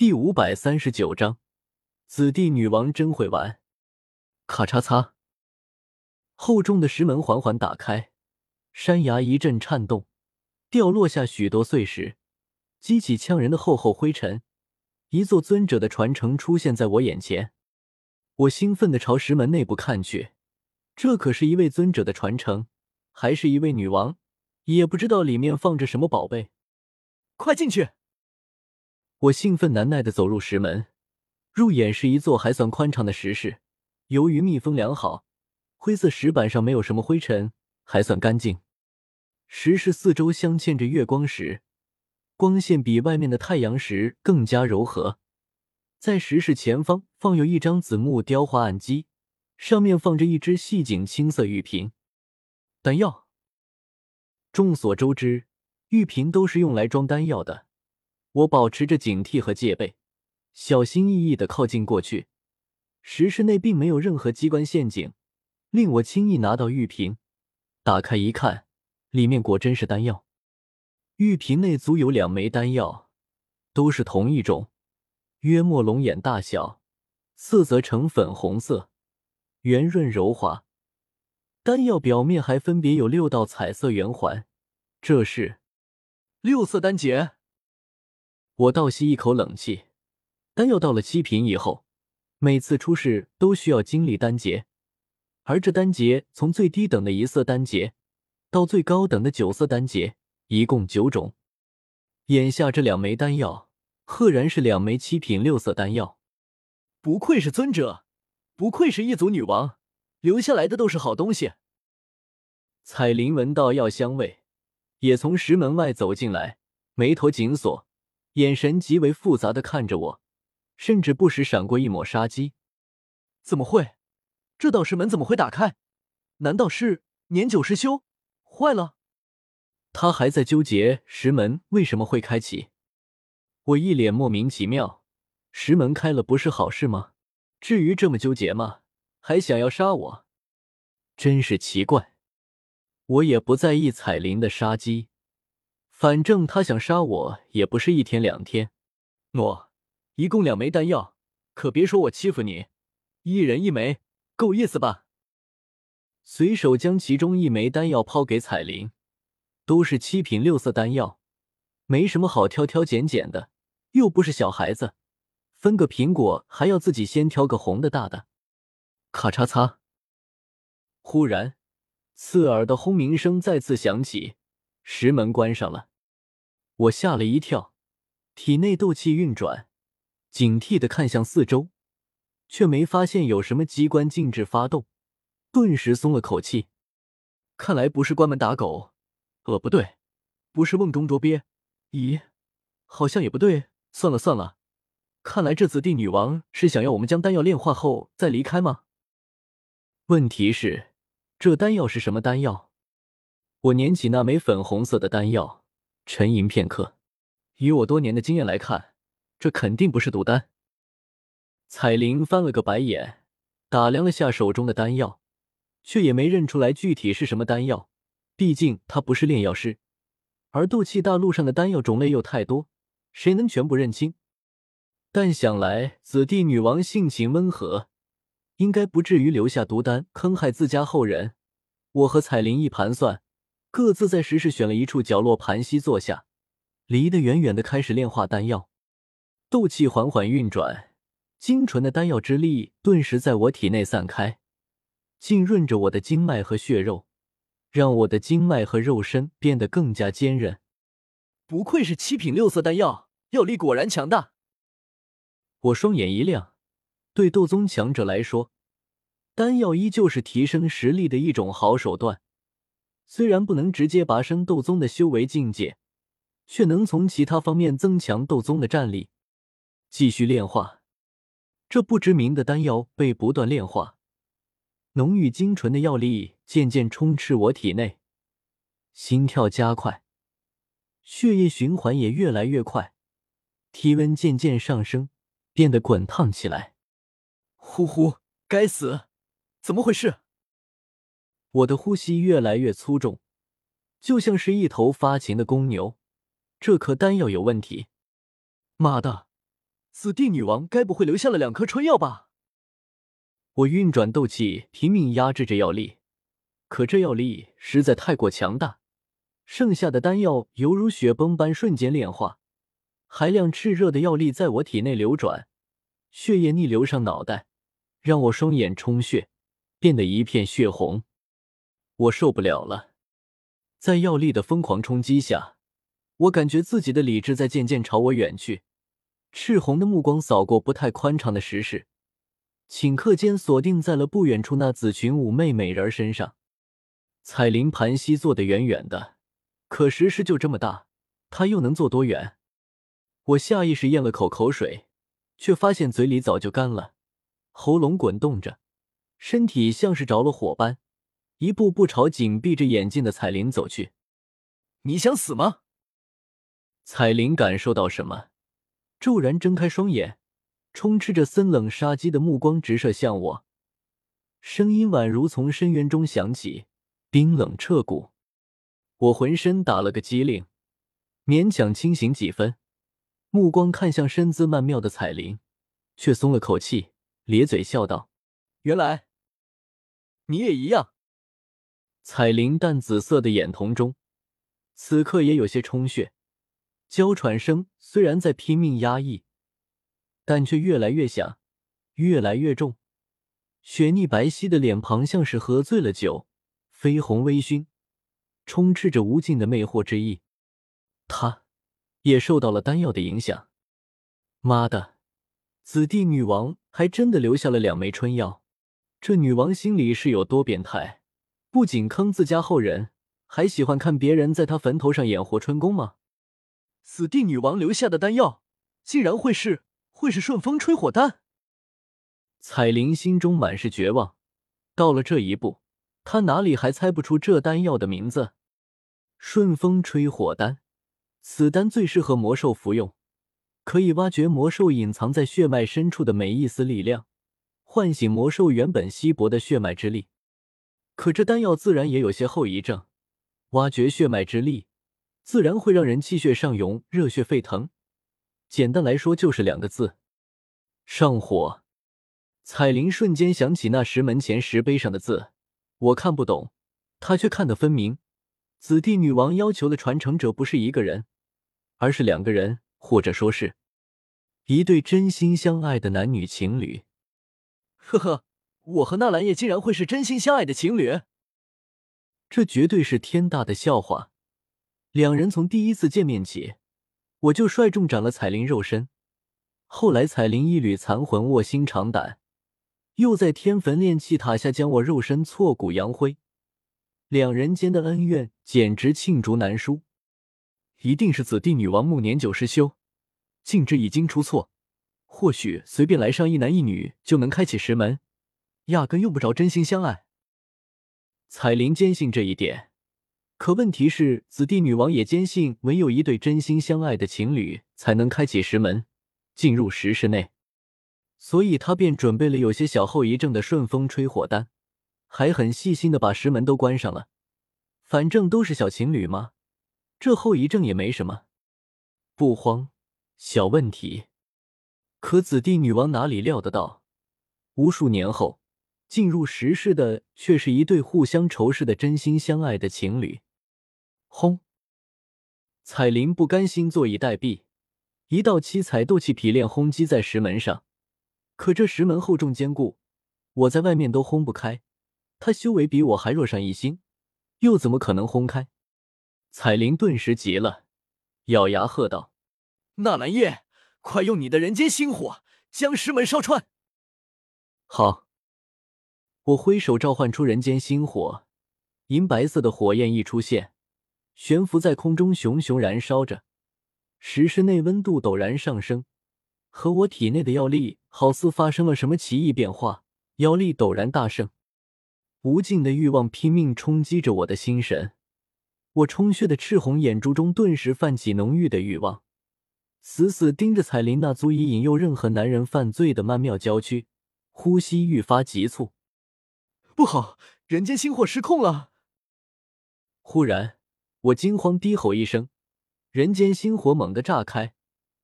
第五百三十九章，子弟女王真会玩。咔嚓嚓，厚重的石门缓缓打开，山崖一阵颤动，掉落下许多碎石，激起呛人的厚厚灰尘。一座尊者的传承出现在我眼前，我兴奋地朝石门内部看去。这可是一位尊者的传承，还是一位女王，也不知道里面放着什么宝贝。快进去！我兴奋难耐的走入石门，入眼是一座还算宽敞的石室，由于密封良好，灰色石板上没有什么灰尘，还算干净。石室四周镶嵌着月光石，光线比外面的太阳石更加柔和。在石室前方放有一张紫木雕花案几。上面放着一只细颈青色玉瓶，丹药。众所周知，玉瓶都是用来装丹药的。我保持着警惕和戒备，小心翼翼的靠近过去。石室内并没有任何机关陷阱，令我轻易拿到玉瓶。打开一看，里面果真是丹药。玉瓶内足有两枚丹药，都是同一种，约莫龙眼大小，色泽呈粉红色。圆润柔滑，丹药表面还分别有六道彩色圆环，这是六色丹结。我倒吸一口冷气，丹药到了七品以后，每次出世都需要经历丹劫，而这丹劫从最低等的一色丹劫到最高等的九色丹劫，一共九种。眼下这两枚丹药，赫然是两枚七品六色丹药，不愧是尊者。不愧是一族女王，留下来的都是好东西。彩铃闻到药香味，也从石门外走进来，眉头紧锁，眼神极为复杂的看着我，甚至不时闪过一抹杀机。怎么会？这道石门怎么会打开？难道是年久失修，坏了？他还在纠结石门为什么会开启，我一脸莫名其妙。石门开了不是好事吗？至于这么纠结吗？还想要杀我？真是奇怪。我也不在意彩铃的杀机，反正他想杀我也不是一天两天。诺，一共两枚丹药，可别说我欺负你，一人一枚，够意思吧？随手将其中一枚丹药抛给彩铃，都是七品六色丹药，没什么好挑挑拣拣的，又不是小孩子。分个苹果还要自己先挑个红的大的，咔嚓嚓！忽然，刺耳的轰鸣声再次响起，石门关上了。我吓了一跳，体内斗气运转，警惕的看向四周，却没发现有什么机关禁制发动，顿时松了口气。看来不是关门打狗，呃，不对，不是瓮中捉鳖。咦，好像也不对。算了算了。看来这紫帝女王是想要我们将丹药炼化后再离开吗？问题是，这丹药是什么丹药？我捻起那枚粉红色的丹药，沉吟片刻。以我多年的经验来看，这肯定不是毒丹。彩铃翻了个白眼，打量了下手中的丹药，却也没认出来具体是什么丹药。毕竟她不是炼药师，而斗气大陆上的丹药种类又太多，谁能全部认清？但想来，子弟女王性情温和，应该不至于留下毒丹坑害自家后人。我和彩铃一盘算，各自在石室选了一处角落盘膝坐下，离得远远的，开始炼化丹药。斗气缓缓运转，精纯的丹药之力顿时在我体内散开，浸润着我的经脉和血肉，让我的经脉和肉身变得更加坚韧。不愧是七品六色丹药，药力果然强大。我双眼一亮，对斗宗强者来说，丹药依旧是提升实力的一种好手段。虽然不能直接拔升斗宗的修为境界，却能从其他方面增强斗宗的战力。继续炼化，这不知名的丹药被不断炼化，浓郁精纯的药力渐渐充斥我体内，心跳加快，血液循环也越来越快，体温渐渐上升。变得滚烫起来，呼呼！该死，怎么回事？我的呼吸越来越粗重，就像是一头发情的公牛。这颗丹药有问题！妈的，紫帝女王该不会留下了两颗春药吧？我运转斗气，拼命压制着药力，可这药力实在太过强大，剩下的丹药犹如雪崩般瞬间炼化，海量炽热的药力在我体内流转，血液逆流上脑袋，让我双眼充血，变得一片血红。我受不了了，在药力的疯狂冲击下，我感觉自己的理智在渐渐朝我远去。赤红的目光扫过不太宽敞的石室，顷刻间锁定在了不远处那紫裙妩媚美人身上。彩铃盘膝坐得远远的，可石室就这么大，她又能坐多远？我下意识咽了口口水，却发现嘴里早就干了，喉咙滚动着，身体像是着了火般，一步步朝紧闭着眼睛的彩铃走去。你想死吗？彩铃感受到什么？骤然睁开双眼，充斥着森冷杀机的目光直射向我，声音宛如从深渊中响起，冰冷彻骨。我浑身打了个激灵，勉强清醒几分，目光看向身姿曼妙的彩铃，却松了口气，咧嘴笑道：“原来你也一样。”彩铃淡紫色的眼瞳中，此刻也有些充血。娇喘声虽然在拼命压抑，但却越来越响，越来越重。雪腻白皙的脸庞像是喝醉了酒，绯红微醺，充斥着无尽的魅惑之意。他也受到了丹药的影响。妈的，紫帝女王还真的留下了两枚春药。这女王心里是有多变态？不仅坑自家后人，还喜欢看别人在他坟头上演活春宫吗？死地女王留下的丹药，竟然会是会是顺风吹火丹？彩铃心中满是绝望。到了这一步，她哪里还猜不出这丹药的名字？顺风吹火丹，此丹最适合魔兽服用，可以挖掘魔兽隐藏在血脉深处的每一丝力量，唤醒魔兽原本稀薄的血脉之力。可这丹药自然也有些后遗症，挖掘血脉之力。自然会让人气血上涌、热血沸腾。简单来说，就是两个字：上火。彩铃瞬间想起那石门前石碑上的字，我看不懂，她却看得分明。紫帝女王要求的传承者不是一个人，而是两个人，或者说是一对真心相爱的男女情侣。呵呵，我和纳兰叶竟然会是真心相爱的情侣？这绝对是天大的笑话！两人从第一次见面起，我就率众斩了彩铃肉身。后来彩铃一缕残魂卧薪尝胆，又在天坟炼气塔下将我肉身挫骨扬灰。两人间的恩怨简直罄竹难书。一定是紫帝女王暮年久失修，禁制已经出错。或许随便来上一男一女就能开启石门，压根用不着真心相爱。彩铃坚信这一点。可问题是，紫帝女王也坚信，唯有一对真心相爱的情侣才能开启石门，进入石室内。所以，她便准备了有些小后遗症的顺风吹火丹，还很细心的把石门都关上了。反正都是小情侣嘛，这后遗症也没什么，不慌，小问题。可紫帝女王哪里料得到，无数年后进入石室的却是一对互相仇视的真心相爱的情侣。轰！彩铃不甘心坐以待毙，一道七彩斗气劈链轰击在石门上。可这石门厚重坚固，我在外面都轰不开。他修为比我还弱上一星，又怎么可能轰开？彩铃顿时急了，咬牙喝道：“纳兰叶，快用你的人间星火将石门烧穿！”好，我挥手召唤出人间星火，银白色的火焰一出现。悬浮在空中，熊熊燃烧着。石室内温度陡然上升，和我体内的药力好似发生了什么奇异变化，妖力陡然大盛。无尽的欲望拼命冲击着我的心神，我充血的赤红眼珠中顿时泛起浓郁的欲望，死死盯着彩铃那足以引诱任何男人犯罪的曼妙娇躯，呼吸愈发急促。不好，人间星火失控了！忽然。我惊慌低吼一声，人间星火猛地炸开，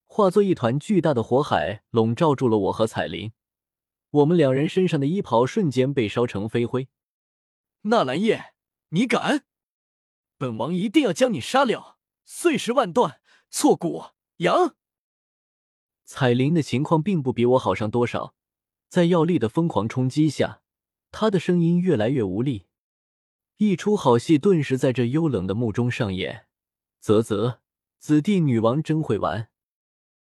化作一团巨大的火海，笼罩住了我和彩铃。我们两人身上的衣袍瞬间被烧成飞灰。纳兰叶，你敢！本王一定要将你杀了，碎尸万段，挫骨扬！彩铃的情况并不比我好上多少，在药力的疯狂冲击下，他的声音越来越无力。一出好戏顿时在这幽冷的墓中上演。啧啧，子弟女王真会玩。